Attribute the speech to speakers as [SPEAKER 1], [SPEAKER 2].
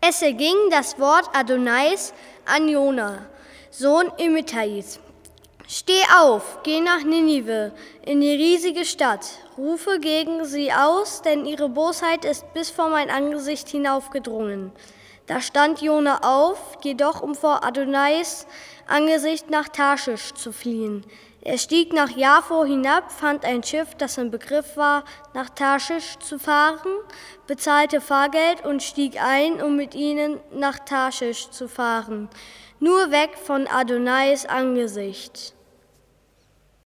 [SPEAKER 1] Es erging das Wort Adonais an Jona, Sohn Imittais. Steh auf, geh nach Ninive, in die riesige Stadt, rufe gegen sie aus, denn ihre Bosheit ist bis vor mein Angesicht hinaufgedrungen. Da stand Jona auf, jedoch um vor Adonais Angesicht nach Tarschisch zu fliehen. Er stieg nach Jaffo hinab, fand ein Schiff, das im Begriff war, nach Tarschisch zu fahren, bezahlte Fahrgeld und stieg ein, um mit ihnen nach Tarschisch zu fahren, nur weg von Adonais Angesicht.